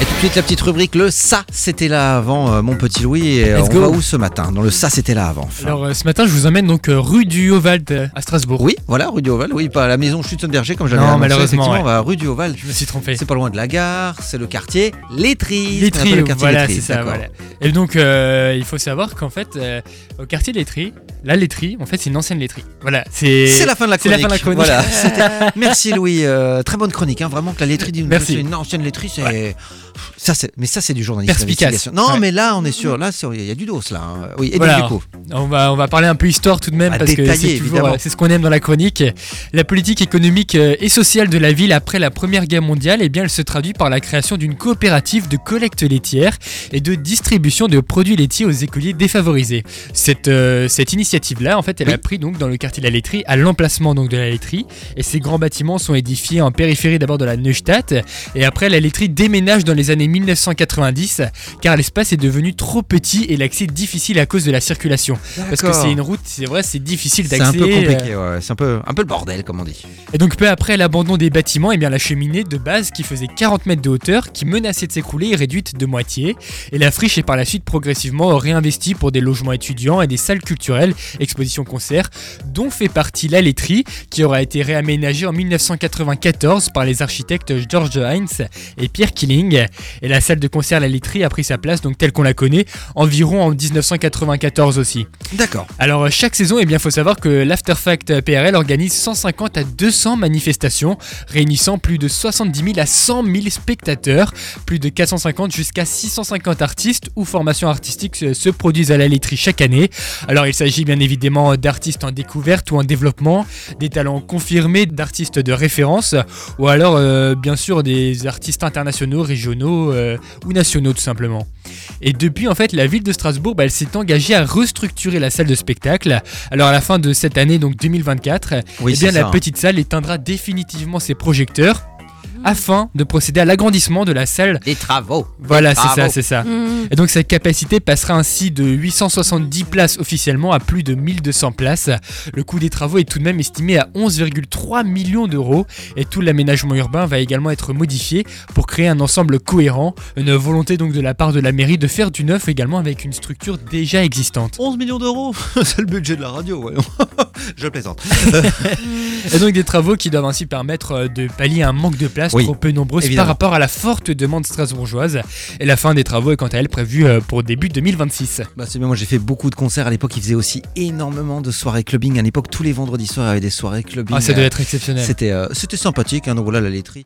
Et tout de suite la petite rubrique le ça c'était là avant euh, mon petit Louis et euh, Let's on go. va où ce matin dans le ça c'était là avant enfin. Alors euh, ce matin, je vous emmène donc euh, rue du Haut-Vald euh, à Strasbourg. Oui voilà rue du Oval oui pas à la maison Schützenberger comme j'avais Non, annoncé, malheureusement, effectivement ouais. on va à rue du Oval Je me suis trompé. c'est pas loin de la gare c'est le quartier Letry, ce qu'on appelle le quartier voilà, c'est ça. d'accord. Voilà. Et donc, euh, il faut savoir qu'en fait, euh, au quartier Letry, la laiterie, en fait, c'est une ancienne laiterie. Voilà, c'est. La fin de la chronique. fin de la chronique. Voilà, c'était- Merci Louis, euh, très bonne chronique. hein, vraiment que la laiterie d'une une ancienne laiterie, c'est ça, c'est mais ça c'est du journalisme Perspicace. Non, Ouais. mais là on est sûr, là il y a du dos là. hein. Oui, et Voilà. donc, du coup, On va, on va parler un peu histoire tout de même parce que c'est euh, c'est ce qu'on aime dans la chronique. La politique économique euh, et sociale de la ville après la Première Guerre mondiale, eh bien, elle se traduit par la création d'une coopérative de collecte laitière et de distribution de produits laitiers aux écoliers défavorisés. Cette, euh, cette initiative-là, en fait, elle Oui. a pris donc dans le quartier de la laiterie, à l'emplacement donc de la laiterie, et ces grands bâtiments sont édifiés en périphérie d'abord de la Neustadt, et après la laiterie déménage dans les années 1990 car l'espace est devenu trop petit et l'accès difficile à cause de la circulation. Parce que c'est une route, c'est vrai, c'est difficile c'est d'accès. un peu euh, compliqué, ouais, c'est un peu un peu le bordel comme on dit. Et donc peu après l'abandon des bâtiments, et bien la cheminée de base qui faisait 40 mètres de hauteur, qui menaçait de s'écrouler, est réduite de moitié. Et la friche est par la suite progressivement réinvestie pour des logements étudiants et des salles culturelles, expositions concerts, dont fait partie la laiterie, qui aura été réaménagée en 1994 par les architectes George Heinz et Pierre Killing. Et la salle de concert La laiterie a pris sa place, donc telle qu'on la connaît, environ en 1994 aussi. D'accord. Alors euh, chaque saison, il bien faut savoir que l'Afterfact PRL organise 150 à 200 manifestations, réunissant plus de 70 000 à 100 000 spectateurs, plus de 450 jusqu'à 650 artistes ou formations artistiques se, se produisent à la laiterie chaque année. Alors il s'agit bien évidemment d'artistes en découverte ou en développement, des talents confirmés, d'artistes de référence, ou alors euh, bien sûr des artistes internationaux, régionaux euh, ou nationaux tout simplement. Et depuis, en fait, la ville de Strasbourg, bah, elle s'est engagée à restructurer la salle de spectacle. Alors, à la fin de cette année, donc 2024, Oui, eh bien, la ça. petite salle éteindra définitivement ses projecteurs afin de procéder à l'agrandissement de la salle. Des travaux. Voilà, c'est ça, c'est ça. Mmh. Et donc, sa capacité passera ainsi de 870 places officiellement à plus de 1200 places. Le coût des travaux est tout de même estimé à 11,3 millions d'euros. Et tout l'aménagement urbain va également être modifié pour créer un ensemble cohérent. Une volonté donc de la part de la mairie de faire du neuf également avec une structure déjà existante. 11 millions d'euros, c'est le budget de la radio. voyons. Je plaisante. Et donc des travaux qui doivent ainsi permettre euh, de pallier un manque de place Oui, trop peu nombreuse évidemment. par rapport à la forte demande strasbourgeoise. Et la fin des travaux est quant à elle prévue euh, pour début 2026. Bah c'est bien, moi j'ai fait beaucoup de concerts à l'époque, ils faisaient aussi énormément de soirées clubbing. À l'époque, tous les vendredis soirs, il y avait des soirées clubbing. Ah, ça doit être exceptionnel. C'était euh, c'était sympathique, hein, donc voilà la laiterie.